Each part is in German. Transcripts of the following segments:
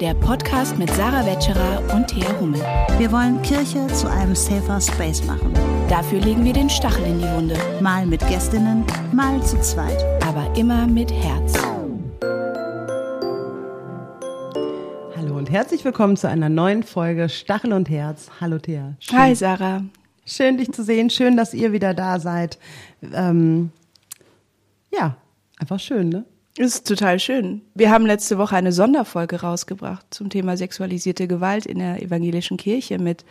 der Podcast mit Sarah Wetscherer und Thea Hummel. Wir wollen Kirche zu einem safer Space machen. Dafür legen wir den Stachel in die Wunde. Mal mit Gästinnen, mal zu zweit. Aber immer mit Herz. Hallo und herzlich willkommen zu einer neuen Folge Stachel und Herz. Hallo Thea. Schön, Hi Sarah. Schön dich zu sehen. Schön, dass ihr wieder da seid. Ähm, ja, einfach schön, ne? Ist total schön. Wir haben letzte Woche eine Sonderfolge rausgebracht zum Thema sexualisierte Gewalt in der evangelischen Kirche mit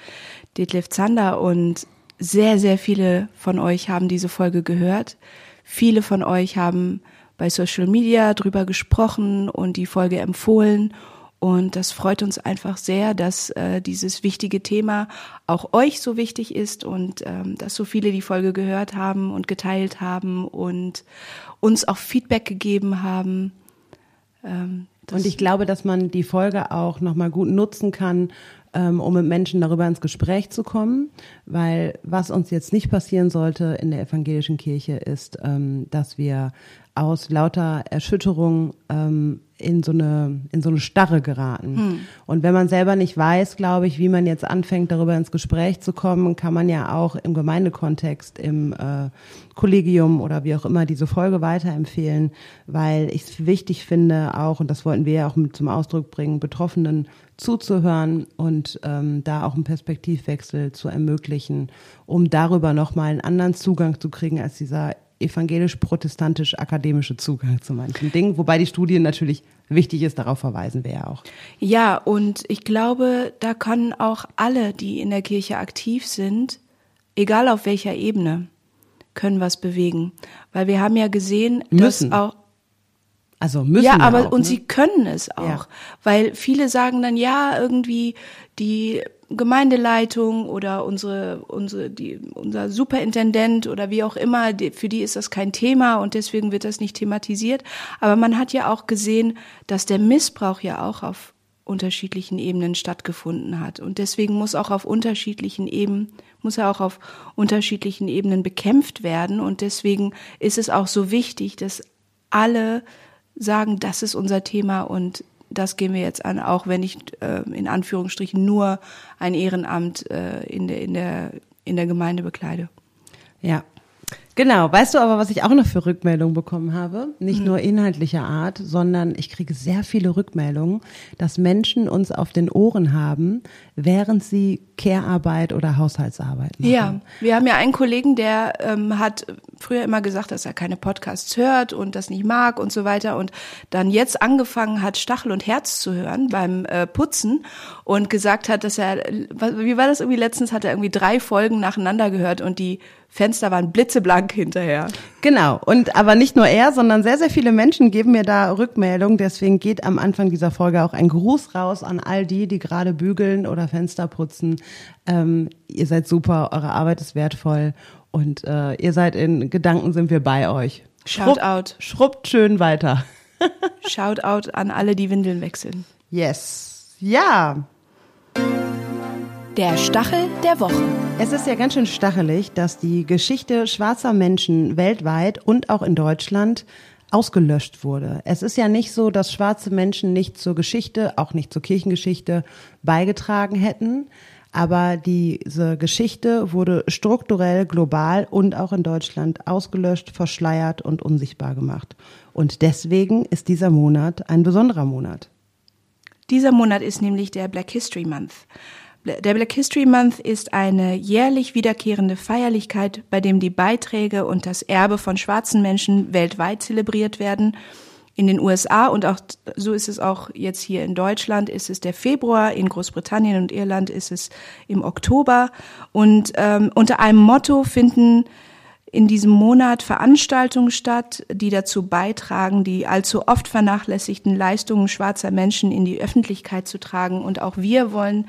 Detlef Zander und sehr, sehr viele von euch haben diese Folge gehört. Viele von euch haben bei Social Media drüber gesprochen und die Folge empfohlen. Und das freut uns einfach sehr, dass äh, dieses wichtige Thema auch euch so wichtig ist und ähm, dass so viele die Folge gehört haben und geteilt haben und uns auch Feedback gegeben haben. Ähm, und ich glaube, dass man die Folge auch nochmal gut nutzen kann, ähm, um mit Menschen darüber ins Gespräch zu kommen, weil was uns jetzt nicht passieren sollte in der evangelischen Kirche ist, ähm, dass wir aus lauter Erschütterung ähm, in so eine in so eine Starre geraten. Hm. Und wenn man selber nicht weiß, glaube ich, wie man jetzt anfängt, darüber ins Gespräch zu kommen, kann man ja auch im Gemeindekontext, im äh, Kollegium oder wie auch immer diese Folge weiterempfehlen, weil ich es wichtig finde, auch und das wollten wir ja auch mit zum Ausdruck bringen, Betroffenen zuzuhören und ähm, da auch einen Perspektivwechsel zu ermöglichen, um darüber nochmal einen anderen Zugang zu kriegen als dieser evangelisch-protestantisch-akademische Zugang zu manchen Dingen, wobei die Studien natürlich wichtig ist, darauf verweisen wir ja auch. Ja, und ich glaube, da können auch alle, die in der Kirche aktiv sind, egal auf welcher Ebene, können was bewegen. Weil wir haben ja gesehen, müssen. dass auch also müssen ja, aber auch, und ne? sie können es auch, Ja. weil viele sagen dann ja irgendwie die Gemeindeleitung oder unsere unsere die unser Superintendent oder wie auch immer, die, für die ist das kein Thema und deswegen wird das nicht thematisiert. Aber man hat ja auch gesehen, dass der Missbrauch ja auch auf unterschiedlichen Ebenen stattgefunden hat und deswegen muss auch auf unterschiedlichen Ebenen muss er auch auf unterschiedlichen Ebenen bekämpft werden und deswegen ist es auch so wichtig, dass alle sagen, das ist unser Thema und das gehen wir jetzt an, auch wenn ich äh, in Anführungsstrichen nur ein Ehrenamt äh, in, der, in, der, in der Gemeinde bekleide. Ja. Genau, weißt du aber, was ich auch noch für Rückmeldungen bekommen habe? Nicht Mhm. nur inhaltlicher Art, sondern ich kriege sehr viele Rückmeldungen, dass Menschen uns auf den Ohren haben, während sie Care-Arbeit oder Haushaltsarbeit machen. Ja, wir haben ja einen Kollegen, der ähm, hat früher immer gesagt, dass er keine Podcasts hört und das nicht mag und so weiter und dann jetzt angefangen hat, Stachel und Herz zu hören beim äh, Putzen und gesagt hat, dass er, wie war das irgendwie letztens, hat er irgendwie drei Folgen nacheinander gehört und die Fenster waren blitzeblank hinterher. Genau. Und aber nicht nur er, sondern sehr, sehr viele Menschen geben mir da Rückmeldung. Deswegen geht am Anfang dieser Folge auch ein Gruß raus an all die, die gerade bügeln oder Fenster putzen. Ähm, ihr seid super, eure Arbeit ist wertvoll und äh, ihr seid in Gedanken sind wir bei euch. Shout out. Schrubbt schön weiter. Shoutout an alle, die Windeln wechseln. Yes. Ja. Der Stachel der Woche. Es ist ja ganz schön stachelig, dass die Geschichte schwarzer Menschen weltweit und auch in Deutschland ausgelöscht wurde. Es ist ja nicht so, dass schwarze Menschen nicht zur Geschichte, auch nicht zur Kirchengeschichte beigetragen hätten. Aber diese Geschichte wurde strukturell, global und auch in Deutschland ausgelöscht, verschleiert und unsichtbar gemacht. Und deswegen ist dieser Monat ein besonderer Monat. Dieser Monat ist nämlich der Black History Month. Der Black History Month ist eine jährlich wiederkehrende Feierlichkeit, bei dem die Beiträge und das Erbe von schwarzen Menschen weltweit zelebriert werden. In den USA und auch so ist es auch jetzt hier in Deutschland ist es der Februar, in Großbritannien und Irland ist es im Oktober und ähm, unter einem Motto finden in diesem Monat Veranstaltungen statt, die dazu beitragen, die allzu oft vernachlässigten Leistungen schwarzer Menschen in die Öffentlichkeit zu tragen. Und auch wir wollen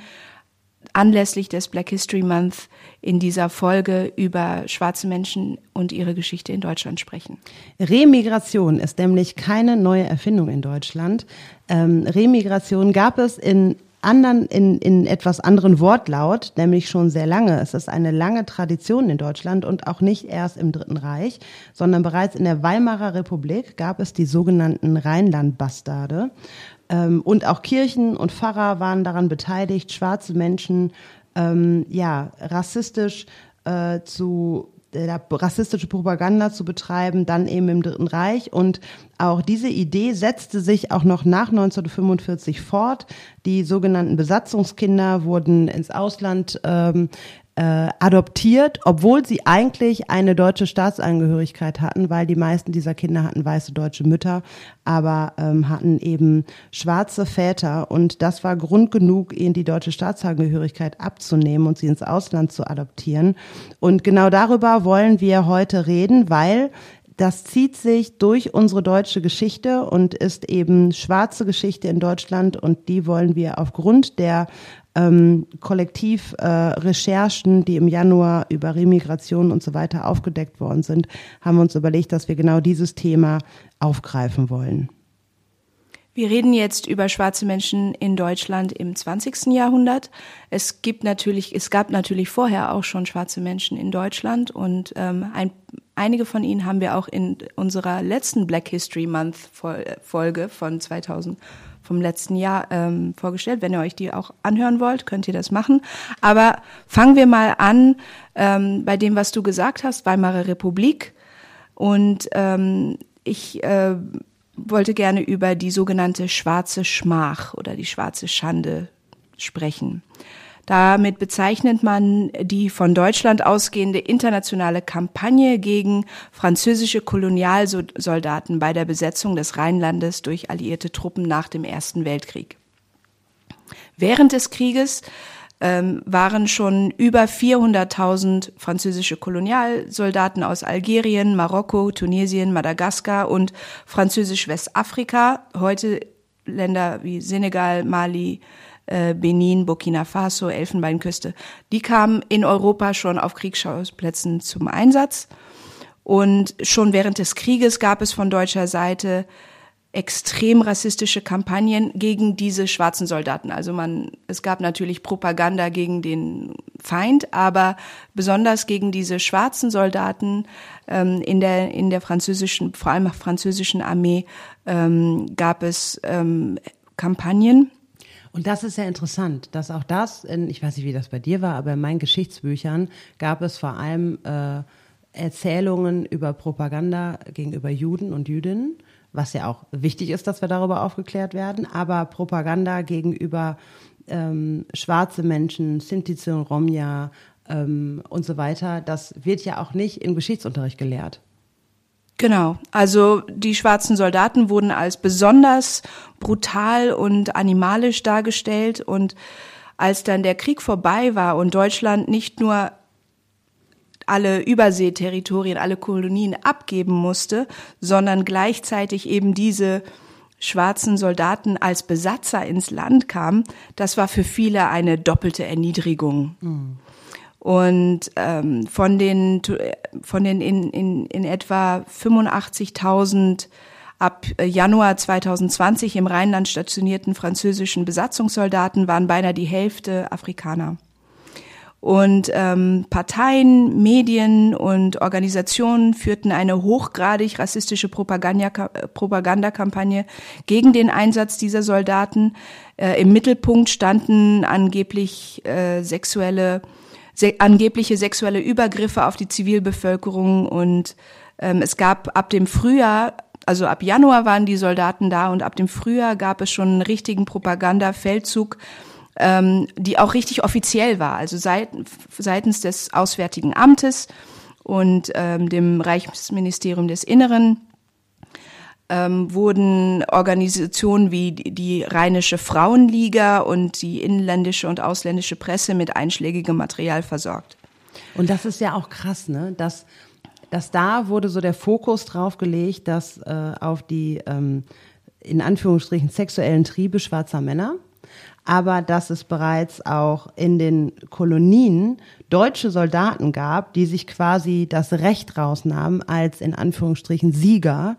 anlässlich des Black History Month in dieser Folge über schwarze Menschen und ihre Geschichte in Deutschland sprechen. Remigration ist nämlich keine neue Erfindung in Deutschland. Ähm, Remigration gab es in anderen, in, in etwas anderen Wortlaut, nämlich schon sehr lange. Es ist eine lange Tradition in Deutschland und auch nicht erst im Dritten Reich, sondern bereits in der Weimarer Republik gab es die sogenannten Rheinland-Bastarde. Ähm, und auch Kirchen und Pfarrer waren daran beteiligt, schwarze Menschen ähm, ja rassistisch äh, zu rassistische Propaganda zu betreiben, dann eben im Dritten Reich. Und auch diese Idee setzte sich auch noch nach 1945 fort. Die sogenannten Besatzungskinder wurden ins Ausland ähm, äh, adoptiert, obwohl sie eigentlich eine deutsche Staatsangehörigkeit hatten, weil die meisten dieser Kinder hatten weiße deutsche Mütter, aber ähm, hatten eben schwarze Väter und das war Grund genug, ihnen die deutsche Staatsangehörigkeit abzunehmen und sie ins Ausland zu adoptieren. Und genau darüber wollen wir heute reden, weil das zieht sich durch unsere deutsche Geschichte und ist eben schwarze Geschichte in Deutschland und die wollen wir aufgrund der ähm, Kollektivrecherchen, äh, die im Januar über Remigration und so weiter aufgedeckt worden sind, haben wir uns überlegt, dass wir genau dieses Thema aufgreifen wollen. Wir reden jetzt über schwarze Menschen in Deutschland im 20. Jahrhundert. Es gibt natürlich, es gab natürlich vorher auch schon schwarze Menschen in Deutschland und ähm, ein, einige von ihnen haben wir auch in unserer letzten Black History Month Folge von 2000 vom letzten Jahr ähm, vorgestellt. Wenn ihr euch die auch anhören wollt, könnt ihr das machen. Aber fangen wir mal an ähm, bei dem, was du gesagt hast, Weimarer Republik. Und ähm, ich äh, wollte gerne über die sogenannte schwarze Schmach oder die schwarze Schande sprechen. Damit bezeichnet man die von Deutschland ausgehende internationale Kampagne gegen französische Kolonialsoldaten bei der Besetzung des Rheinlandes durch alliierte Truppen nach dem Ersten Weltkrieg. Während des Krieges ähm, waren schon über 400.000 französische Kolonialsoldaten aus Algerien, Marokko, Tunesien, Madagaskar und französisch-Westafrika, heute Länder wie Senegal, Mali, äh, Benin, Burkina Faso, Elfenbeinküste, die kamen in Europa schon auf Kriegsschauplätzen zum Einsatz. Und schon während des Krieges gab es von deutscher Seite extrem rassistische Kampagnen gegen diese schwarzen Soldaten. Also man, es gab natürlich Propaganda gegen den Feind, aber besonders gegen diese schwarzen Soldaten ähm, in der in der französischen, vor allem französischen Armee ähm, gab es ähm, Kampagnen. Und das ist ja interessant, dass auch das, in, ich weiß nicht, wie das bei dir war, aber in meinen Geschichtsbüchern gab es vor allem äh, Erzählungen über Propaganda gegenüber Juden und Jüdinnen, was ja auch wichtig ist, dass wir darüber aufgeklärt werden, aber Propaganda gegenüber ähm, schwarze Menschen, Sinti und Romja ähm, und so weiter, das wird ja auch nicht im Geschichtsunterricht gelehrt. Genau, also die schwarzen Soldaten wurden als besonders brutal und animalisch dargestellt und als dann der Krieg vorbei war und Deutschland nicht nur alle Überseeterritorien, alle Kolonien abgeben musste, sondern gleichzeitig eben diese schwarzen Soldaten als Besatzer ins Land kamen, das war für viele eine doppelte Erniedrigung. Mhm. Und ähm, von den, von den in, in, in etwa 85.000 ab Januar 2020 im Rheinland stationierten französischen Besatzungssoldaten waren beinahe die Hälfte Afrikaner. Und ähm, Parteien, Medien und Organisationen führten eine hochgradig rassistische Propagandakampagne gegen den Einsatz dieser Soldaten. Äh, Im Mittelpunkt standen angeblich äh, sexuelle se angebliche sexuelle Übergriffe auf die Zivilbevölkerung und ähm, es gab ab dem Frühjahr, also ab Januar waren die Soldaten da und ab dem Frühjahr gab es schon einen richtigen Propagandafeldzug, ähm, die auch richtig offiziell war, also seit, seitens des Auswärtigen Amtes und ähm, dem Reichsministerium des Inneren ähm, wurden Organisationen wie die, die Rheinische Frauenliga und die inländische und ausländische Presse mit einschlägigem Material versorgt. Und das ist ja auch krass, ne? Dass, dass da wurde so der Fokus drauf gelegt, dass äh, auf die ähm, in Anführungsstrichen sexuellen Triebe schwarzer Männer, aber dass es bereits auch in den Kolonien deutsche Soldaten gab, die sich quasi das Recht rausnahmen, als in Anführungsstrichen Sieger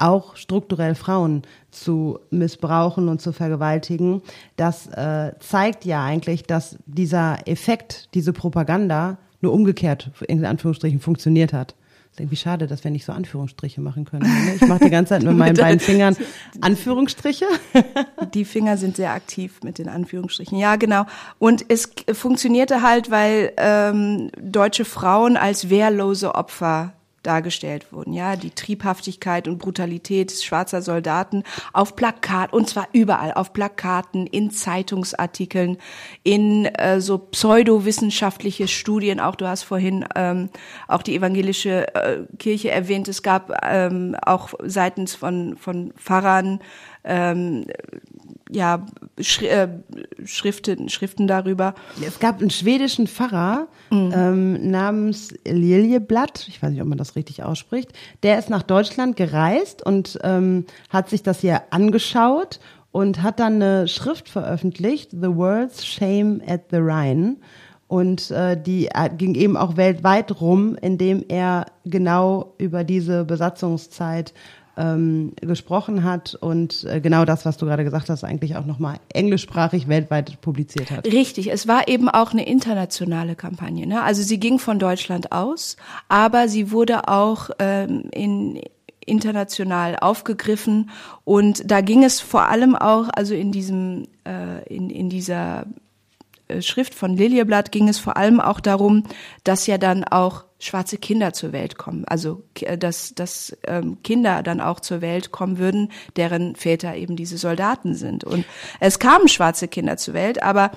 auch strukturell Frauen zu missbrauchen und zu vergewaltigen, das äh, zeigt ja eigentlich, dass dieser Effekt, diese Propaganda nur umgekehrt in Anführungsstrichen funktioniert hat. Ist irgendwie schade, dass wir nicht so Anführungsstriche machen können. Ne? Ich mache die ganze Zeit mit meinen beiden Fingern Anführungsstriche. die Finger sind sehr aktiv mit den Anführungsstrichen. Ja, genau. Und es funktionierte halt, weil ähm, deutsche Frauen als wehrlose Opfer dargestellt wurden. Ja, die Triebhaftigkeit und Brutalität schwarzer Soldaten auf Plakat und zwar überall auf Plakaten, in Zeitungsartikeln, in äh, so pseudowissenschaftliche Studien. Auch du hast vorhin ähm, auch die evangelische äh, Kirche erwähnt. Es gab ähm, auch seitens von von Pfarrern ähm, ja, Schri äh, Schriften, Schriften darüber. Es gab einen schwedischen Pfarrer mhm. ähm, namens Liljeblatt, ich weiß nicht, ob man das richtig ausspricht, der ist nach Deutschland gereist und ähm, hat sich das hier angeschaut und hat dann eine Schrift veröffentlicht, The World's Shame at the Rhine. Und äh, die äh, ging eben auch weltweit rum, indem er genau über diese Besatzungszeit ähm, gesprochen hat und äh, genau das, was du gerade gesagt hast, eigentlich auch nochmal englischsprachig weltweit publiziert hat. Richtig, es war eben auch eine internationale Kampagne. Ne? Also sie ging von Deutschland aus, aber sie wurde auch ähm, in international aufgegriffen und da ging es vor allem auch, also in diesem, äh, in, in dieser Schrift von Lilieblatt ging es vor allem auch darum, dass ja dann auch schwarze Kinder zur Welt kommen. Also dass, dass ähm, Kinder dann auch zur Welt kommen würden, deren Väter eben diese Soldaten sind. Und es kamen schwarze Kinder zur Welt, aber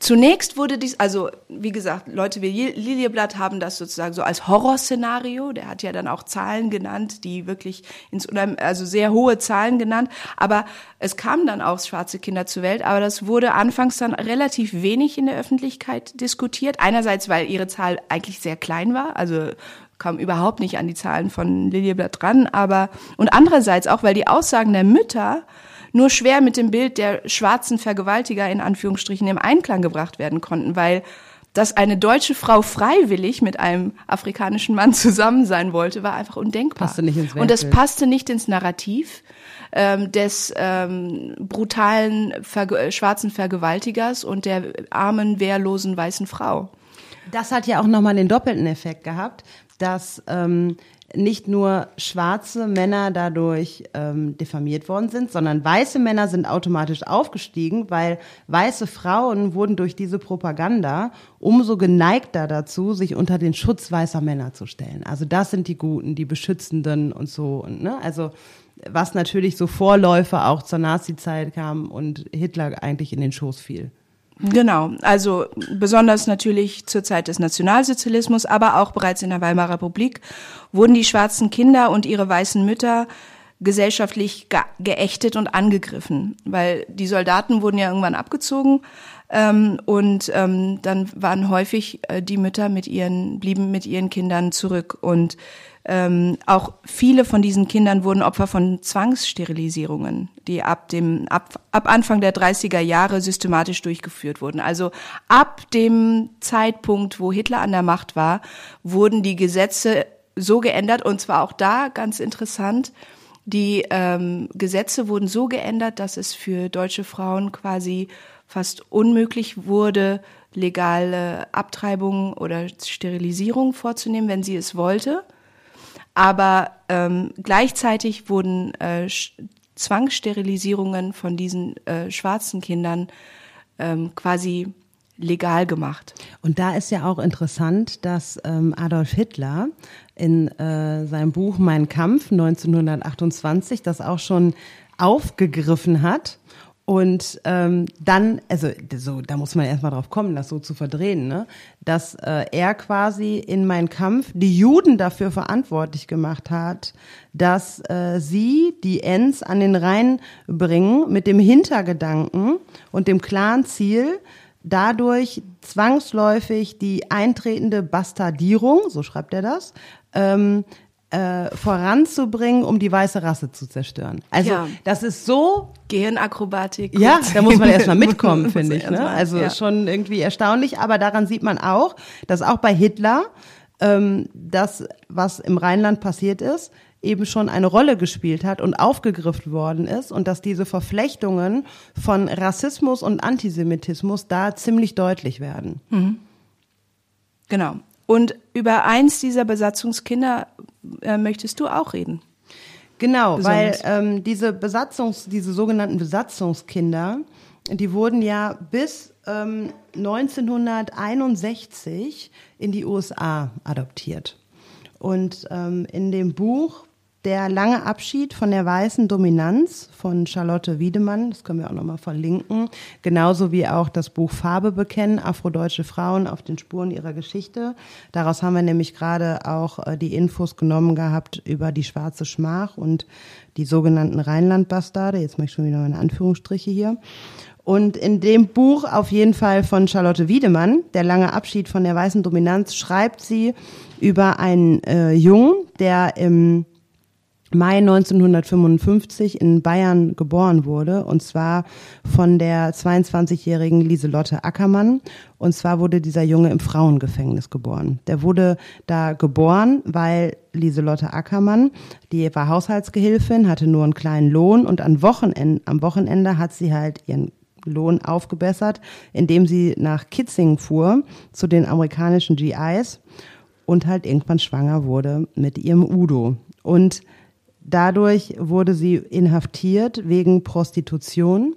Zunächst wurde dies, also wie gesagt, Leute wie Lilieblatt haben das sozusagen so als Horrorszenario. Der hat ja dann auch Zahlen genannt, die wirklich ins also sehr hohe Zahlen genannt. Aber es kamen dann auch schwarze Kinder zur Welt, aber das wurde anfangs dann relativ wenig in der Öffentlichkeit diskutiert. Einerseits, weil ihre Zahl eigentlich sehr klein war, also kam überhaupt nicht an die Zahlen von Lilieblatt dran, aber und andererseits auch, weil die Aussagen der Mütter nur schwer mit dem Bild der schwarzen Vergewaltiger in Anführungsstrichen im Einklang gebracht werden konnten, weil dass eine deutsche Frau freiwillig mit einem afrikanischen Mann zusammen sein wollte, war einfach undenkbar. Passte nicht ins Und das passte nicht ins Narrativ ähm, des ähm, brutalen Ver schwarzen Vergewaltigers und der armen, wehrlosen weißen Frau. Das hat ja auch nochmal den doppelten Effekt gehabt, dass ähm, nicht nur schwarze Männer dadurch ähm, diffamiert worden sind, sondern weiße Männer sind automatisch aufgestiegen, weil weiße Frauen wurden durch diese Propaganda umso geneigter dazu, sich unter den Schutz weißer Männer zu stellen. Also das sind die Guten, die Beschützenden und so. Und, ne? Also was natürlich so Vorläufer auch zur Nazi-Zeit kam und Hitler eigentlich in den Schoß fiel. Genau, also besonders natürlich zur Zeit des Nationalsozialismus, aber auch bereits in der Weimarer Republik wurden die schwarzen Kinder und ihre weißen Mütter gesellschaftlich ge geächtet und angegriffen, weil die Soldaten wurden ja irgendwann abgezogen ähm, und ähm, dann waren häufig äh, die Mütter mit ihren blieben mit ihren Kindern zurück und ähm, auch viele von diesen Kindern wurden Opfer von Zwangssterilisierungen, die ab dem ab, ab Anfang der 30er Jahre systematisch durchgeführt wurden. Also ab dem Zeitpunkt, wo Hitler an der Macht war, wurden die Gesetze so geändert und zwar auch da ganz interessant. Die ähm, Gesetze wurden so geändert, dass es für deutsche Frauen quasi fast unmöglich wurde, legale Abtreibung oder Sterilisierung vorzunehmen, wenn sie es wollte. Aber ähm, gleichzeitig wurden äh, Zwangssterilisierungen von diesen äh, schwarzen Kindern ähm, quasi legal gemacht. Und da ist ja auch interessant, dass ähm, Adolf Hitler in äh, seinem Buch Mein Kampf 1928 das auch schon aufgegriffen hat und ähm, dann, also so, da muss man erstmal drauf kommen, das so zu verdrehen, ne? dass äh, er quasi in Mein Kampf die Juden dafür verantwortlich gemacht hat, dass äh, sie die Ends an den Rhein bringen mit dem Hintergedanken und dem klaren Ziel, dadurch zwangsläufig die eintretende Bastardierung, so schreibt er das, ähm, äh, voranzubringen, um die weiße Rasse zu zerstören. Also ja. das ist so Gehirnakrobatik. Ja, da muss man erstmal mitkommen, finde ich. Ne? Also ja. schon irgendwie erstaunlich, aber daran sieht man auch, dass auch bei Hitler ähm, das, was im Rheinland passiert ist, eben schon eine Rolle gespielt hat und aufgegriffen worden ist und dass diese Verflechtungen von Rassismus und Antisemitismus da ziemlich deutlich werden. Mhm. Genau. Und über eins dieser Besatzungskinder äh, möchtest du auch reden. Genau, Besonders. weil ähm, diese Besatzungs, diese sogenannten Besatzungskinder, die wurden ja bis ähm, 1961 in die USA adoptiert. Und ähm, in dem Buch der lange Abschied von der weißen Dominanz von Charlotte Wiedemann, das können wir auch nochmal verlinken, genauso wie auch das Buch Farbe bekennen, afrodeutsche Frauen auf den Spuren ihrer Geschichte. Daraus haben wir nämlich gerade auch äh, die Infos genommen gehabt über die schwarze Schmach und die sogenannten Rheinland-Bastarde. Jetzt mache ich schon wieder meine Anführungsstriche hier. Und in dem Buch auf jeden Fall von Charlotte Wiedemann, Der lange Abschied von der weißen Dominanz, schreibt sie über einen äh, Jungen, der im Mai 1955 in Bayern geboren wurde, und zwar von der 22-jährigen Lieselotte Ackermann. Und zwar wurde dieser Junge im Frauengefängnis geboren. Der wurde da geboren, weil Lieselotte Ackermann, die war Haushaltsgehilfin, hatte nur einen kleinen Lohn und am Wochenende, am Wochenende hat sie halt ihren Lohn aufgebessert, indem sie nach Kitzing fuhr zu den amerikanischen GIs und halt irgendwann schwanger wurde mit ihrem Udo. Und Dadurch wurde sie inhaftiert wegen Prostitution,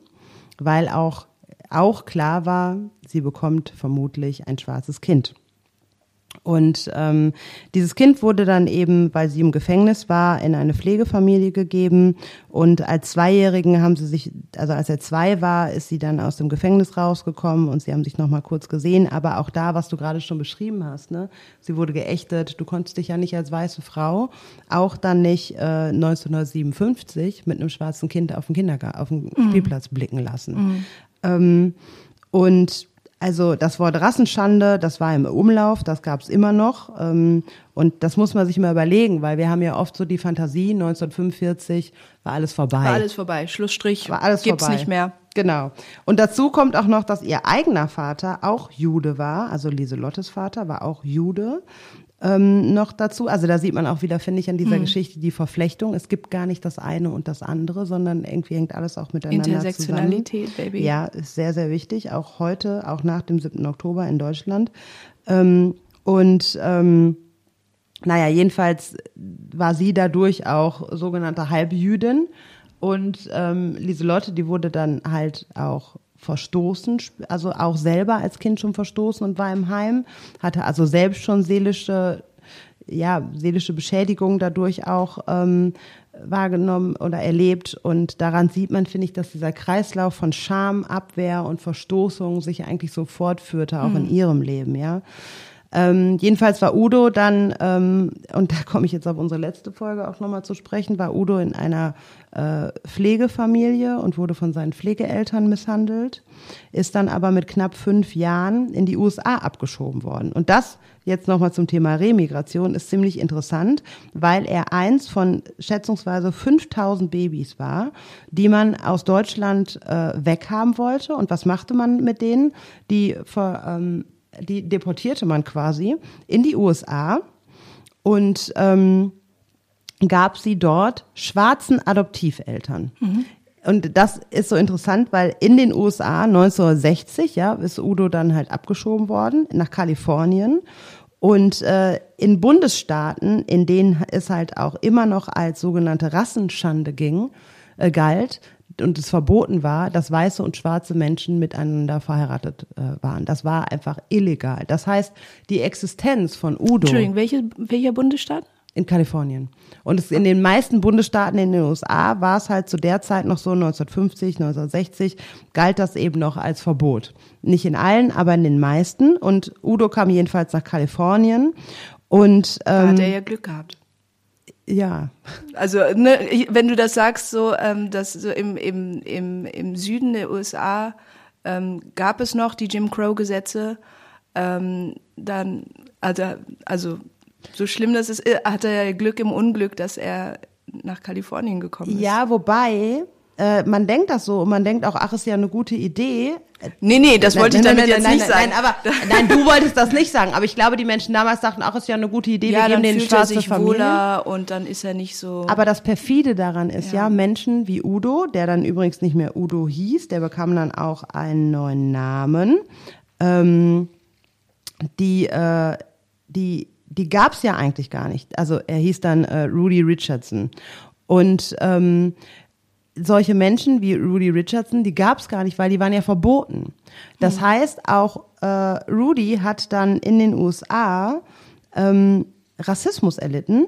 weil auch, auch klar war, sie bekommt vermutlich ein schwarzes Kind. Und ähm, dieses Kind wurde dann eben, weil sie im Gefängnis war, in eine Pflegefamilie gegeben. Und als Zweijährigen haben sie sich, also als er zwei war, ist sie dann aus dem Gefängnis rausgekommen und sie haben sich nochmal kurz gesehen. Aber auch da, was du gerade schon beschrieben hast, ne, sie wurde geächtet. Du konntest dich ja nicht als weiße Frau, auch dann nicht äh, 1957 mit einem schwarzen Kind auf dem Kindergarten, auf dem mhm. Spielplatz blicken lassen. Mhm. Ähm, und also das Wort Rassenschande, das war im Umlauf, das gab es immer noch. Ähm, und das muss man sich mal überlegen, weil wir haben ja oft so die Fantasie, 1945 war alles vorbei. War alles vorbei, Schlussstrich, war alles gibt's vorbei. nicht mehr. Genau. Und dazu kommt auch noch, dass ihr eigener Vater auch Jude war, also Lieselottes Vater war auch Jude ähm, noch dazu. Also da sieht man auch wieder, finde ich, an dieser mhm. Geschichte die Verflechtung. Es gibt gar nicht das eine und das andere, sondern irgendwie hängt alles auch miteinander Intersektionalität, zusammen. Baby. Ja, ist sehr, sehr wichtig. Auch heute, auch nach dem 7. Oktober in Deutschland. Ähm, und ähm, naja, jedenfalls war sie dadurch auch sogenannte Halbjüdin. Und ähm, Lieselotte, die wurde dann halt auch verstoßen, also auch selber als Kind schon verstoßen und war im Heim, hatte also selbst schon seelische, ja, seelische Beschädigung dadurch auch ähm, wahrgenommen oder erlebt. Und daran sieht man, finde ich, dass dieser Kreislauf von Scham, Abwehr und Verstoßung sich eigentlich so fortführte, auch mhm. in ihrem Leben, ja. Ähm, jedenfalls war Udo dann, ähm, und da komme ich jetzt auf unsere letzte Folge auch nochmal zu sprechen, war Udo in einer äh, Pflegefamilie und wurde von seinen Pflegeeltern misshandelt, ist dann aber mit knapp fünf Jahren in die USA abgeschoben worden. Und das jetzt nochmal zum Thema Remigration ist ziemlich interessant, weil er eins von schätzungsweise 5000 Babys war, die man aus Deutschland äh, weghaben wollte. Und was machte man mit denen? Die ver, ähm, die deportierte man quasi in die USA und ähm, gab sie dort schwarzen Adoptiveltern. Mhm. Und das ist so interessant, weil in den USA 1960, ja, ist Udo dann halt abgeschoben worden nach Kalifornien. Und äh, in Bundesstaaten, in denen es halt auch immer noch als sogenannte Rassenschande ging, äh, galt, und es verboten war, dass weiße und schwarze Menschen miteinander verheiratet äh, waren. Das war einfach illegal. Das heißt, die Existenz von Udo. Entschuldigung, welche, welcher Bundesstaat? In Kalifornien. Und es, in den meisten Bundesstaaten in den USA war es halt zu der Zeit noch so, 1950, 1960, galt das eben noch als Verbot. Nicht in allen, aber in den meisten. Und Udo kam jedenfalls nach Kalifornien. Und, ähm, da hat er ja Glück gehabt ja. Also, ne, wenn du das sagst, so, ähm, dass so im, im, im, im Süden der USA ähm, gab es noch die Jim Crow-Gesetze, ähm, dann, also, also so schlimm das ist, hat er ja Glück im Unglück, dass er nach Kalifornien gekommen ist. Ja, wobei äh, man denkt das so und man denkt auch, ach, ist ja eine gute Idee. Nee, nee, das wollte nein, ich damit nein, jetzt nein, nicht sagen. Nein, aber nein, du wolltest das nicht sagen. Aber ich glaube, die Menschen damals dachten, ach, ist ja eine gute Idee, ja, wir geben den fühlt er schwarze sich Familie. wohler und dann ist er nicht so. Aber das perfide daran ist ja. Ja. Menschen wie Udo, der dann übrigens nicht mehr Udo hieß, der bekam dann auch einen neuen Namen. Ähm, die, äh, die, die gab's ja eigentlich gar nicht. Also er hieß dann äh, Rudy Richardson. Und ähm, solche Menschen wie Rudy Richardson, die gab's gar nicht, weil die waren ja verboten. Das heißt, auch äh, Rudy hat dann in den USA ähm, Rassismus erlitten.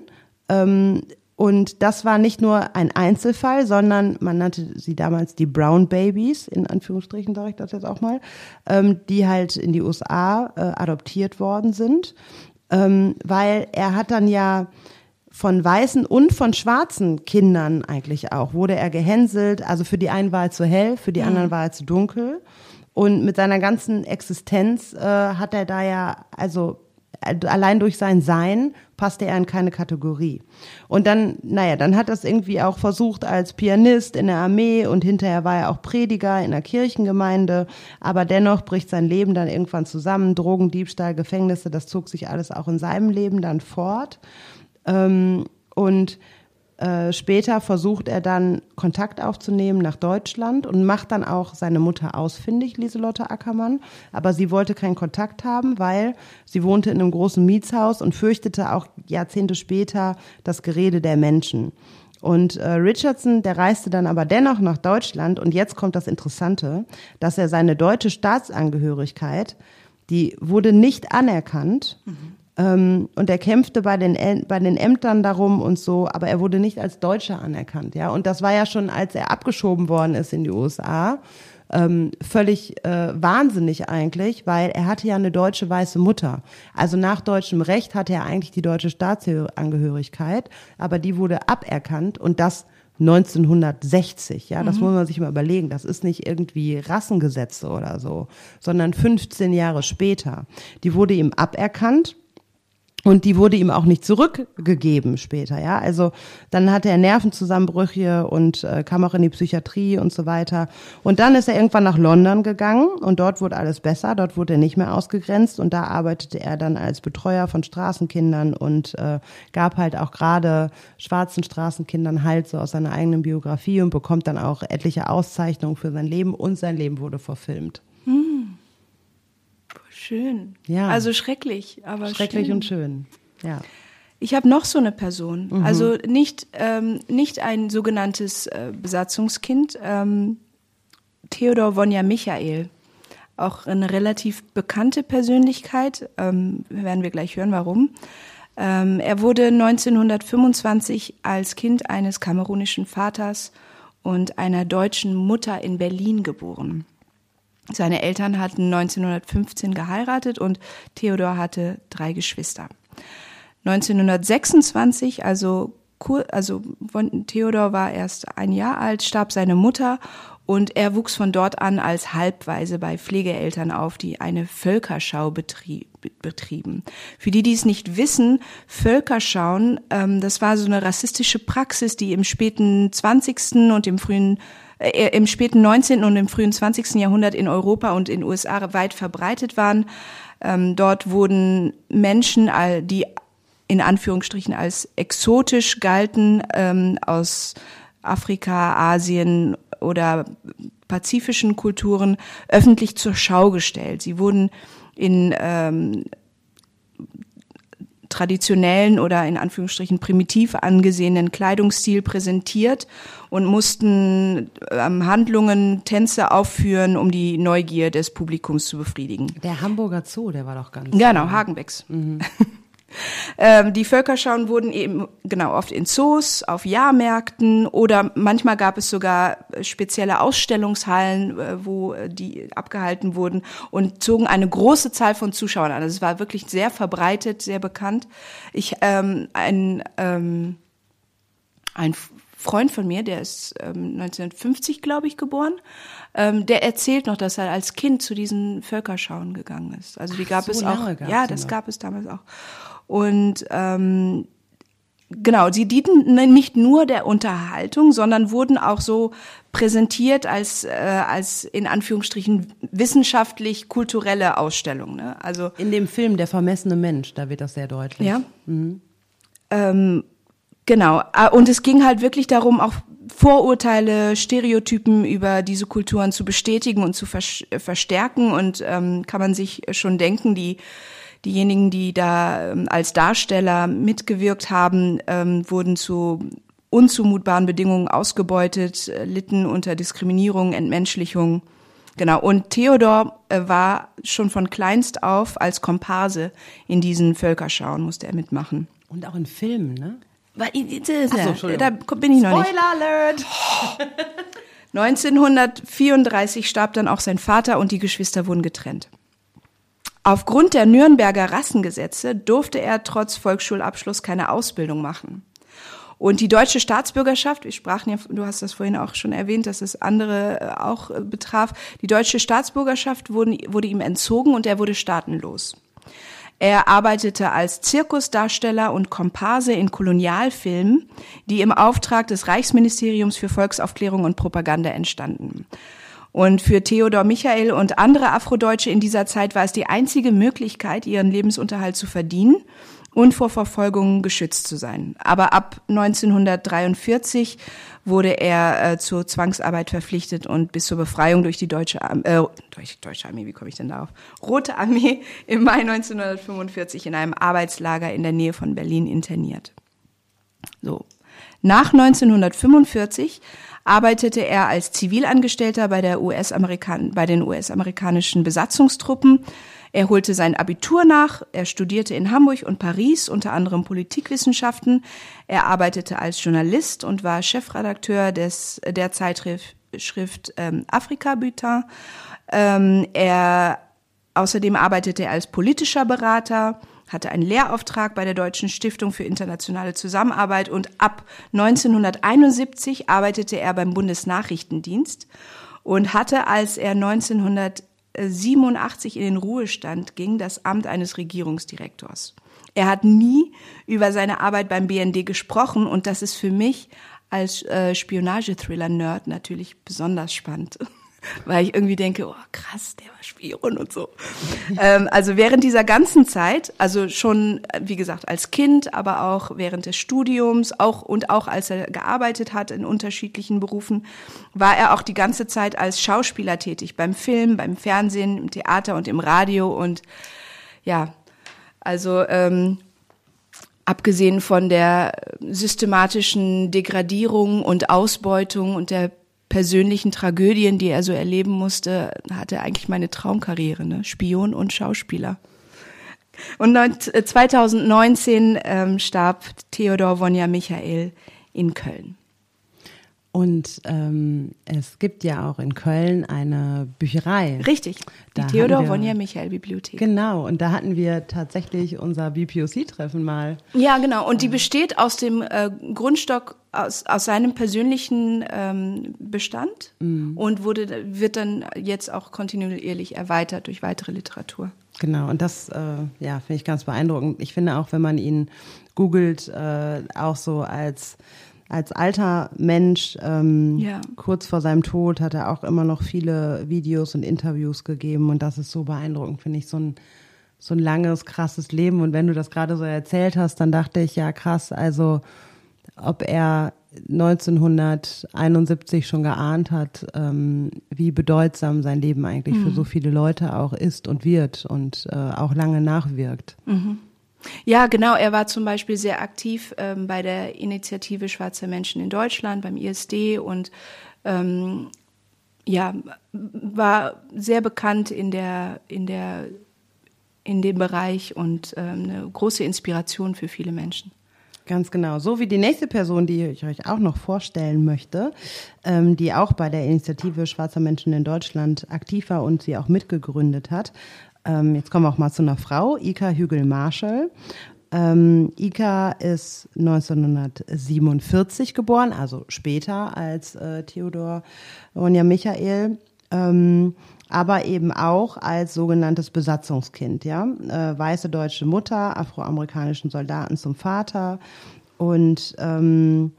Ähm, und das war nicht nur ein Einzelfall, sondern man nannte sie damals die Brown Babies, in Anführungsstrichen sage ich das jetzt auch mal, ähm, die halt in die USA äh, adoptiert worden sind, ähm, weil er hat dann ja von weißen und von schwarzen Kindern eigentlich auch, wurde er gehänselt. Also für die einen war er zu hell, für die anderen war er zu dunkel. Und mit seiner ganzen Existenz äh, hat er da ja, also äh, allein durch sein Sein passte er in keine Kategorie. Und dann, naja, dann hat er es irgendwie auch versucht als Pianist in der Armee und hinterher war er auch Prediger in der Kirchengemeinde. Aber dennoch bricht sein Leben dann irgendwann zusammen. Drogen, Diebstahl, Gefängnisse, das zog sich alles auch in seinem Leben dann fort. Ähm, und äh, später versucht er dann Kontakt aufzunehmen nach Deutschland und macht dann auch seine Mutter ausfindig, Lieselotte Ackermann. Aber sie wollte keinen Kontakt haben, weil sie wohnte in einem großen Mietshaus und fürchtete auch Jahrzehnte später das Gerede der Menschen. Und äh, Richardson, der reiste dann aber dennoch nach Deutschland und jetzt kommt das Interessante, dass er seine deutsche Staatsangehörigkeit, die wurde nicht anerkannt. Ähm, und er kämpfte bei den, bei den Ämtern darum und so, aber er wurde nicht als Deutscher anerkannt, ja. Und das war ja schon, als er abgeschoben worden ist in die USA, ähm, völlig äh, wahnsinnig eigentlich, weil er hatte ja eine deutsche weiße Mutter. Also nach deutschem Recht hatte er eigentlich die deutsche Staatsangehörigkeit, aber die wurde aberkannt und das 1960, ja, das muss man sich mal überlegen. Das ist nicht irgendwie Rassengesetze oder so, sondern 15 Jahre später. Die wurde ihm aberkannt und die wurde ihm auch nicht zurückgegeben später, ja. Also dann hatte er Nervenzusammenbrüche und äh, kam auch in die Psychiatrie und so weiter. Und dann ist er irgendwann nach London gegangen und dort wurde alles besser. Dort wurde er nicht mehr ausgegrenzt und da arbeitete er dann als Betreuer von Straßenkindern und äh, gab halt auch gerade schwarzen Straßenkindern halt so aus seiner eigenen Biografie und bekommt dann auch etliche Auszeichnungen für sein Leben und sein Leben wurde verfilmt. Schön. Ja. Also schrecklich, aber Schrecklich schön. und schön. Ja. Ich habe noch so eine Person. Mhm. Also nicht, ähm, nicht ein sogenanntes äh, Besatzungskind. Ähm, Theodor Wonja Michael. Auch eine relativ bekannte Persönlichkeit. Ähm, werden wir gleich hören, warum. Ähm, er wurde 1925 als Kind eines kamerunischen Vaters und einer deutschen Mutter in Berlin geboren. Seine Eltern hatten 1915 geheiratet und Theodor hatte drei Geschwister. 1926, also, also Theodor war erst ein Jahr alt, starb seine Mutter und er wuchs von dort an als Halbwaise bei Pflegeeltern auf, die eine Völkerschau betrie betrieben. Für die, die es nicht wissen, Völkerschauen, ähm, das war so eine rassistische Praxis, die im späten 20. und im frühen im späten 19. und im frühen 20. Jahrhundert in Europa und in USA weit verbreitet waren. Ähm, dort wurden Menschen, die in Anführungsstrichen als exotisch galten, ähm, aus Afrika, Asien oder pazifischen Kulturen öffentlich zur Schau gestellt. Sie wurden in ähm, traditionellen oder in Anführungsstrichen primitiv angesehenen Kleidungsstil präsentiert und mussten ähm, Handlungen, Tänze aufführen, um die Neugier des Publikums zu befriedigen. Der Hamburger Zoo, der war doch ganz. Genau, Hagenbecks. ähm, die Völkerschauen wurden eben genau oft in Zoos, auf Jahrmärkten oder manchmal gab es sogar äh, spezielle Ausstellungshallen, äh, wo äh, die abgehalten wurden und zogen eine große Zahl von Zuschauern an. Also es war wirklich sehr verbreitet, sehr bekannt. Ich ähm, ein ähm, ein Freund von mir, der ist ähm, 1950, glaube ich, geboren, ähm, der erzählt noch, dass er als Kind zu diesen Völkerschauen gegangen ist. Also die gab so es auch. Ja, das noch. gab es damals auch. Und ähm, genau, sie dienten nicht nur der Unterhaltung, sondern wurden auch so präsentiert als, äh, als in Anführungsstrichen wissenschaftlich kulturelle Ausstellung. Ne? Also in dem Film Der vermessene Mensch, da wird das sehr deutlich. Ja. Mhm. Ähm, genau. Ah, und es ging halt wirklich darum, auch Vorurteile, Stereotypen über diese Kulturen zu bestätigen und zu verstärken. Und ähm, kann man sich schon denken, die diejenigen, die da ähm, als Darsteller mitgewirkt haben, ähm, wurden zu unzumutbaren Bedingungen ausgebeutet, äh, litten unter Diskriminierung, Entmenschlichung. Genau. Und Theodor äh, war schon von kleinst auf als Komparse in diesen Völkerschauen, musste er mitmachen. Und auch in Filmen, ne? So, da bin ich noch nicht. Spoiler Alert! 1934 starb dann auch sein Vater und die Geschwister wurden getrennt. Aufgrund der Nürnberger Rassengesetze durfte er trotz Volksschulabschluss keine Ausbildung machen. Und die deutsche Staatsbürgerschaft, wir sprachen ja, du hast das vorhin auch schon erwähnt, dass es andere äh, auch äh, betraf, die deutsche Staatsbürgerschaft wurde, wurde ihm entzogen und er wurde staatenlos. Er arbeitete als Zirkusdarsteller und Komparse in Kolonialfilmen, die im Auftrag des Reichsministeriums für Volksaufklärung und Propaganda entstanden. Und für Theodor Michael und andere Afrodeutsche in dieser Zeit war es die einzige Möglichkeit, ihren Lebensunterhalt zu verdienen und vor Verfolgung geschützt zu sein. Aber ab 1943 wurde er äh, zur Zwangsarbeit verpflichtet und bis zur Befreiung durch die deutsche Armee, äh, durch die deutsche Armee, wie komme ich denn darauf? Rote Armee im Mai 1945 in einem Arbeitslager in der Nähe von Berlin interniert. So. Nach 1945 arbeitete er als Zivilangestellter bei der US-Amerikan bei den US-amerikanischen Besatzungstruppen er holte sein Abitur nach, er studierte in Hamburg und Paris, unter anderem Politikwissenschaften. Er arbeitete als Journalist und war Chefredakteur des, der Zeitschrift ähm, Afrika Bulletin. Ähm, er, außerdem arbeitete er als politischer Berater, hatte einen Lehrauftrag bei der Deutschen Stiftung für internationale Zusammenarbeit und ab 1971 arbeitete er beim Bundesnachrichtendienst und hatte, als er 1900 87 in den Ruhestand ging, das Amt eines Regierungsdirektors. Er hat nie über seine Arbeit beim BND gesprochen und das ist für mich als äh, Spionagethriller-Nerd natürlich besonders spannend. weil ich irgendwie denke, oh krass, der war Spion und so. ähm, also während dieser ganzen Zeit, also schon, wie gesagt, als Kind, aber auch während des Studiums, auch und auch als er gearbeitet hat in unterschiedlichen Berufen, war er auch die ganze Zeit als Schauspieler tätig, beim Film, beim Fernsehen, im Theater und im Radio und ja, also ähm, abgesehen von der systematischen Degradierung und Ausbeutung und der persönlichen Tragödien, die er so erleben musste, hatte er eigentlich meine Traumkarriere, ne? Spion und Schauspieler. Und 2019 ähm, starb Theodor Wonja Michael in Köln. Und ähm, es gibt ja auch in Köln eine Bücherei. Richtig, die da Theodor Wonja Michael Bibliothek. Genau, und da hatten wir tatsächlich unser BPOC-Treffen mal. Ja, genau, und die besteht aus dem äh, Grundstock, aus, aus seinem persönlichen ähm, Bestand mhm. und wurde, wird dann jetzt auch kontinuierlich erweitert durch weitere Literatur. Genau, und das äh, ja, finde ich ganz beeindruckend. Ich finde auch, wenn man ihn googelt, äh, auch so als als alter Mensch, ähm, ja. kurz vor seinem Tod, hat er auch immer noch viele Videos und Interviews gegeben und das ist so beeindruckend, finde ich, so ein, so ein langes, krasses Leben. Und wenn du das gerade so erzählt hast, dann dachte ich, ja krass, also ob er 1971 schon geahnt hat, ähm, wie bedeutsam sein Leben eigentlich mhm. für so viele Leute auch ist und wird und äh, auch lange nachwirkt. Mhm. Ja, genau. Er war zum Beispiel sehr aktiv ähm, bei der Initiative Schwarzer Menschen in Deutschland, beim ISD und ähm, ja, war sehr bekannt in der, in der, in dem Bereich und ähm, eine große Inspiration für viele Menschen. Ganz genau. So wie die nächste Person, die ich euch auch noch vorstellen möchte, ähm, die auch bei der Initiative Schwarzer Menschen in Deutschland aktiv war und sie auch mitgegründet hat, ähm, jetzt kommen wir auch mal zu einer Frau, Ika Hügel-Marschall. Ähm, Ika ist 1947 geboren, also später als äh, Theodor Ronja Michael, ähm, aber eben auch als sogenanntes Besatzungskind. Ja, äh, weiße deutsche Mutter, afroamerikanischen Soldaten zum Vater und, ähm,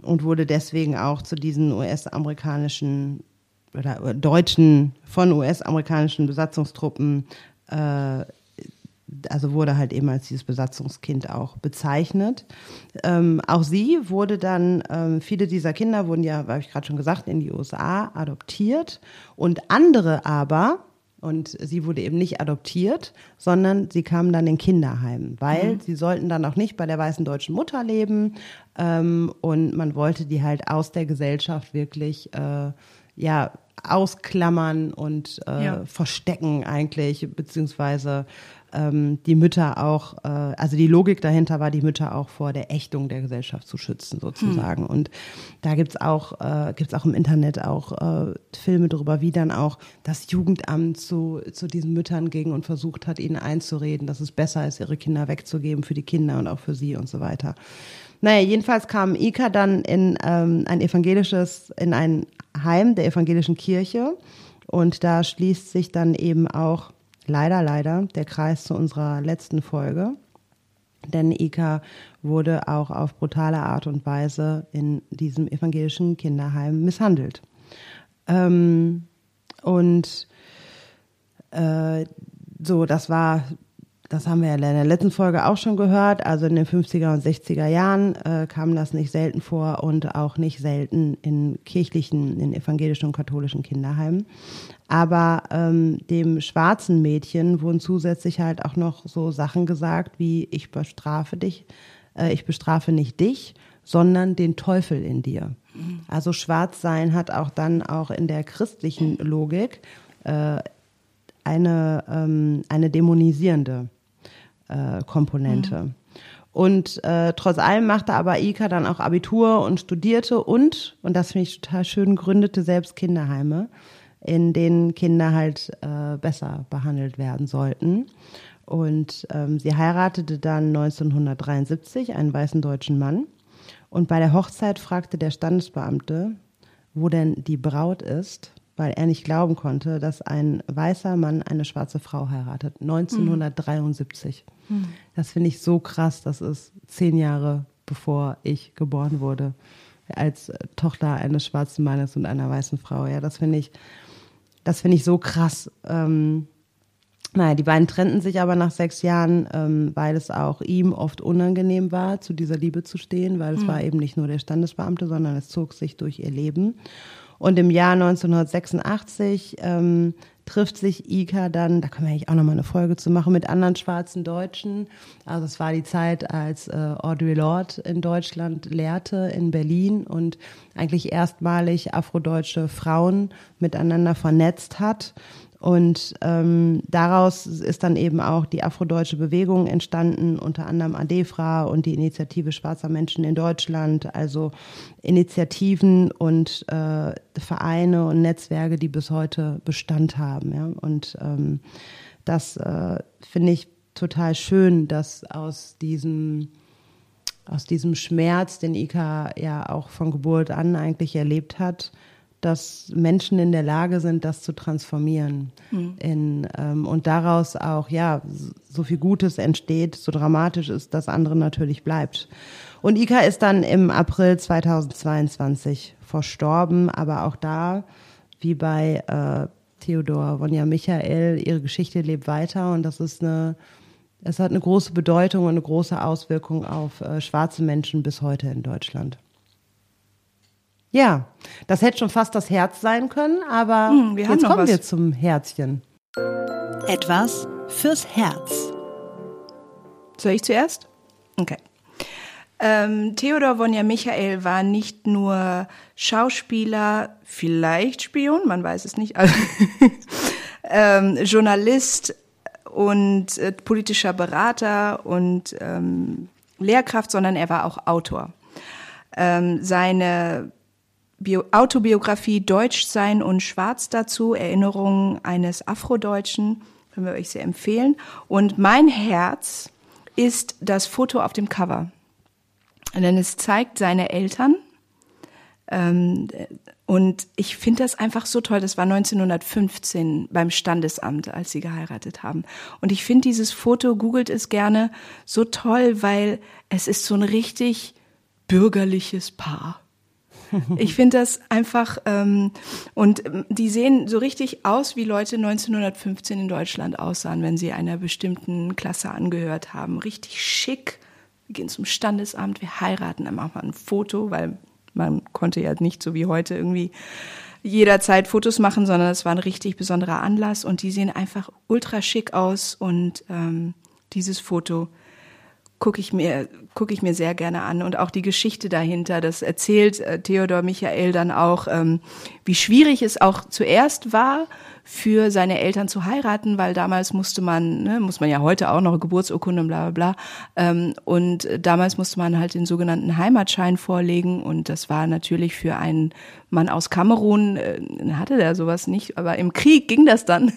und wurde deswegen auch zu diesen US-amerikanischen oder deutschen, von US-amerikanischen Besatzungstruppen äh, also wurde halt eben als dieses Besatzungskind auch bezeichnet. Ähm, auch sie wurde dann, ähm, viele dieser Kinder wurden ja, habe ich gerade schon gesagt, in die USA adoptiert und andere aber, und sie wurde eben nicht adoptiert, sondern sie kamen dann in Kinderheim, weil mhm. sie sollten dann auch nicht bei der weißen deutschen Mutter leben ähm, und man wollte die halt aus der Gesellschaft wirklich, äh, ja, ausklammern und äh, ja. verstecken eigentlich, beziehungsweise ähm, die Mütter auch, äh, also die Logik dahinter war, die Mütter auch vor der Ächtung der Gesellschaft zu schützen, sozusagen. Hm. Und da gibt's auch, äh, gibt's auch im Internet auch äh, Filme darüber, wie dann auch das Jugendamt zu, zu diesen Müttern ging und versucht hat, ihnen einzureden, dass es besser ist, ihre Kinder wegzugeben für die Kinder und auch für sie und so weiter. Naja, jedenfalls kam Ika dann in ähm, ein evangelisches, in ein Heim der evangelischen Kirche. Und da schließt sich dann eben auch leider, leider der Kreis zu unserer letzten Folge. Denn Ika wurde auch auf brutale Art und Weise in diesem evangelischen Kinderheim misshandelt. Ähm, und äh, so, das war das haben wir ja in der letzten Folge auch schon gehört. Also in den 50er und 60er Jahren äh, kam das nicht selten vor und auch nicht selten in kirchlichen, in evangelischen und katholischen Kinderheimen. Aber ähm, dem schwarzen Mädchen wurden zusätzlich halt auch noch so Sachen gesagt wie ich bestrafe dich, äh, ich bestrafe nicht dich, sondern den Teufel in dir. Also schwarz sein hat auch dann auch in der christlichen Logik äh, eine, ähm, eine dämonisierende äh, Komponente. Mhm. Und äh, trotz allem machte aber Ika dann auch Abitur und studierte und, und das finde ich total schön, gründete selbst Kinderheime, in denen Kinder halt äh, besser behandelt werden sollten. Und ähm, sie heiratete dann 1973 einen weißen deutschen Mann. Und bei der Hochzeit fragte der Standesbeamte, wo denn die Braut ist weil er nicht glauben konnte, dass ein weißer Mann eine schwarze Frau heiratet. 1973. Mhm. Das finde ich so krass. Das ist zehn Jahre bevor ich geboren wurde, als Tochter eines schwarzen Mannes und einer weißen Frau. Ja, das finde ich, das finde ich so krass. Ähm, naja, die beiden trennten sich aber nach sechs Jahren, ähm, weil es auch ihm oft unangenehm war, zu dieser Liebe zu stehen, weil es mhm. war eben nicht nur der Standesbeamte, sondern es zog sich durch ihr Leben. Und im Jahr 1986 ähm, trifft sich Ika dann, da können wir eigentlich auch nochmal eine Folge zu machen, mit anderen schwarzen Deutschen. Also es war die Zeit, als äh, Audre Lorde in Deutschland lehrte, in Berlin und eigentlich erstmalig afrodeutsche Frauen miteinander vernetzt hat. Und ähm, daraus ist dann eben auch die afrodeutsche Bewegung entstanden, unter anderem ADEFRA und die Initiative Schwarzer Menschen in Deutschland, also Initiativen und äh, Vereine und Netzwerke, die bis heute Bestand haben. Ja? Und ähm, das äh, finde ich total schön, dass aus diesem aus diesem Schmerz, den Ika ja auch von Geburt an eigentlich erlebt hat, dass Menschen in der Lage sind, das zu transformieren. Mhm. In, ähm, und daraus auch, ja, so viel Gutes entsteht, so dramatisch ist, das andere natürlich bleibt. Und Ika ist dann im April 2022 verstorben, aber auch da, wie bei äh, Theodor Wonja Michael, ihre Geschichte lebt weiter und das ist eine, es hat eine große Bedeutung und eine große Auswirkung auf äh, schwarze Menschen bis heute in Deutschland. Ja, das hätte schon fast das Herz sein können, aber hm, jetzt kommen was. wir zum Herzchen. Etwas fürs Herz. Soll ich zuerst? Okay. Ähm, Theodor Wonja Michael war nicht nur Schauspieler, vielleicht Spion, man weiß es nicht, also, ähm, Journalist und äh, politischer Berater und ähm, Lehrkraft, sondern er war auch Autor. Ähm, seine Bio Autobiografie Deutsch sein und Schwarz dazu, Erinnerungen eines Afrodeutschen, können wir euch sehr empfehlen. Und mein Herz ist das Foto auf dem Cover. Denn es zeigt seine Eltern. Ähm, und ich finde das einfach so toll. Das war 1915 beim Standesamt, als sie geheiratet haben. Und ich finde dieses Foto, googelt es gerne, so toll, weil es ist so ein richtig bürgerliches Paar. Ich finde das einfach, ähm, und ähm, die sehen so richtig aus, wie Leute 1915 in Deutschland aussahen, wenn sie einer bestimmten Klasse angehört haben. Richtig schick. Wir gehen zum Standesamt, wir heiraten, dann machen wir ein Foto, weil man konnte ja nicht so wie heute irgendwie jederzeit Fotos machen, sondern es war ein richtig besonderer Anlass und die sehen einfach ultra schick aus und ähm, dieses Foto gucke ich mir gucke ich mir sehr gerne an und auch die Geschichte dahinter. Das erzählt äh, Theodor Michael dann auch, ähm, wie schwierig es auch zuerst war für seine Eltern zu heiraten, weil damals musste man, ne, muss man ja heute auch noch Geburtsurkunde und bla bla bla. Ähm, und damals musste man halt den sogenannten Heimatschein vorlegen und das war natürlich für einen Mann aus Kamerun, äh, hatte der sowas nicht, aber im Krieg ging das dann.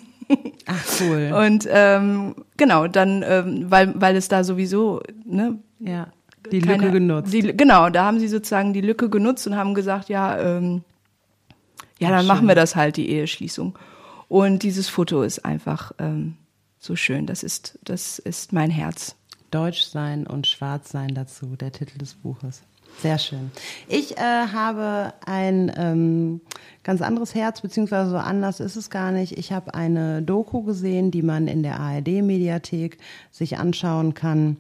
Ach cool. Und ähm, genau, dann, ähm, weil, weil es da sowieso, ne? Ja, die Lücke keine, genutzt. Die, genau, da haben sie sozusagen die Lücke genutzt und haben gesagt, ja, ähm, ja, dann Ach, machen wir das halt, die Eheschließung. Und dieses Foto ist einfach ähm, so schön. Das ist, das ist mein Herz. Deutsch sein und schwarz sein dazu, der Titel des Buches. Sehr schön. Ich äh, habe ein ähm, ganz anderes Herz, beziehungsweise so anders ist es gar nicht. Ich habe eine Doku gesehen, die man in der ARD-Mediathek sich anschauen kann.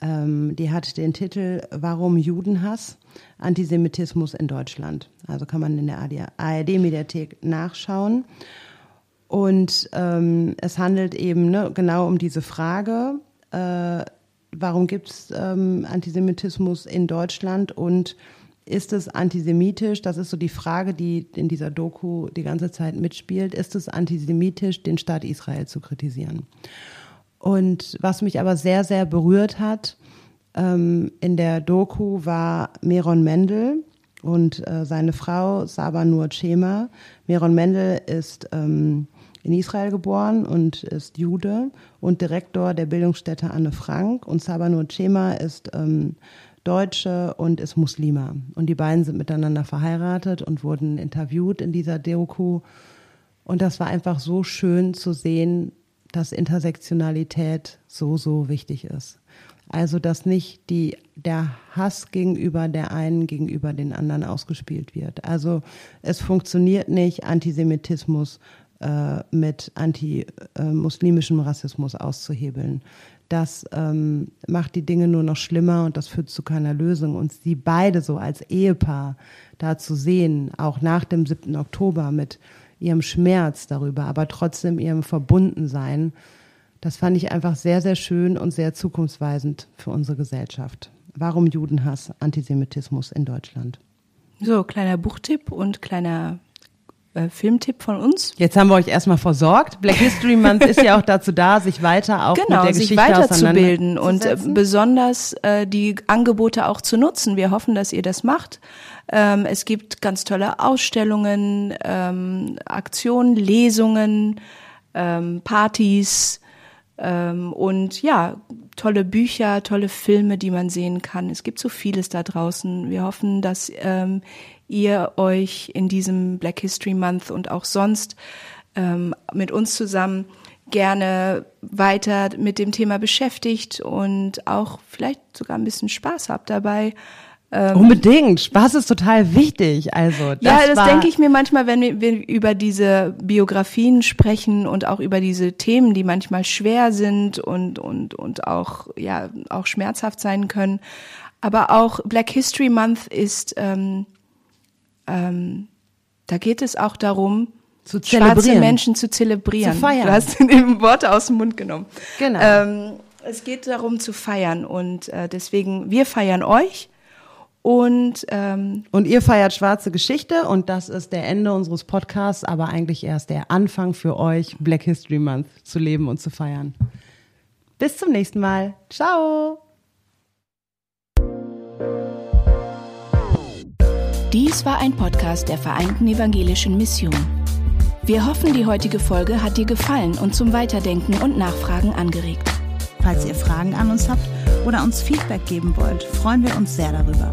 Ähm, die hat den Titel Warum Judenhass? Antisemitismus in Deutschland. Also kann man in der ARD-Mediathek nachschauen. Und ähm, es handelt eben ne, genau um diese Frage, äh, warum gibt es ähm, Antisemitismus in Deutschland und ist es antisemitisch? Das ist so die Frage, die in dieser Doku die ganze Zeit mitspielt. Ist es antisemitisch, den Staat Israel zu kritisieren? Und was mich aber sehr, sehr berührt hat ähm, in der Doku war Meron Mendel und äh, seine Frau Saba Nur Chema. Meron Mendel ist ähm, in Israel geboren und ist Jude und Direktor der Bildungsstätte Anne Frank. Und Sabanur Chema ist ähm, Deutsche und ist Muslima. Und die beiden sind miteinander verheiratet und wurden interviewt in dieser Doku. Und das war einfach so schön zu sehen, dass Intersektionalität so, so wichtig ist. Also, dass nicht die, der Hass gegenüber der einen gegenüber den anderen ausgespielt wird. Also, es funktioniert nicht, Antisemitismus äh, mit anti-muslimischem Rassismus auszuhebeln. Das ähm, macht die Dinge nur noch schlimmer und das führt zu keiner Lösung. Und sie beide so als Ehepaar da zu sehen, auch nach dem 7. Oktober mit ihrem Schmerz darüber, aber trotzdem ihrem Verbundensein, das fand ich einfach sehr, sehr schön und sehr zukunftsweisend für unsere Gesellschaft. Warum Judenhass, Antisemitismus in Deutschland? So, kleiner Buchtipp und kleiner äh, Filmtipp von uns. Jetzt haben wir euch erstmal versorgt. Black History Month ist ja auch dazu da, sich weiter auch genau, mit der Geschichte sich weiterzubilden und äh, besonders äh, die Angebote auch zu nutzen. Wir hoffen, dass ihr das macht. Ähm, es gibt ganz tolle Ausstellungen, ähm, Aktionen, Lesungen, ähm, Partys und ja, tolle Bücher, tolle Filme, die man sehen kann. Es gibt so vieles da draußen. Wir hoffen, dass ähm, ihr euch in diesem Black History Month und auch sonst ähm, mit uns zusammen gerne weiter mit dem Thema beschäftigt und auch vielleicht sogar ein bisschen Spaß habt dabei. Ähm, Unbedingt. Spaß ist total wichtig. Also das ja, das denke ich mir manchmal, wenn wir, wir über diese Biografien sprechen und auch über diese Themen, die manchmal schwer sind und und und auch ja auch schmerzhaft sein können. Aber auch Black History Month ist ähm, ähm, da geht es auch darum, zu schwarze Menschen zu zelebrieren. Zu feiern. Du hast eben Worte aus dem Mund genommen. Genau. Ähm, es geht darum zu feiern und äh, deswegen, wir feiern euch und ähm, und ihr feiert schwarze Geschichte und das ist der Ende unseres Podcasts, aber eigentlich erst der Anfang für euch, Black History Month zu leben und zu feiern. Bis zum nächsten Mal. Ciao. Dies war ein Podcast der Vereinten Evangelischen Mission. Wir hoffen, die heutige Folge hat dir gefallen und zum Weiterdenken und Nachfragen angeregt. Falls ihr Fragen an uns habt oder uns Feedback geben wollt, freuen wir uns sehr darüber.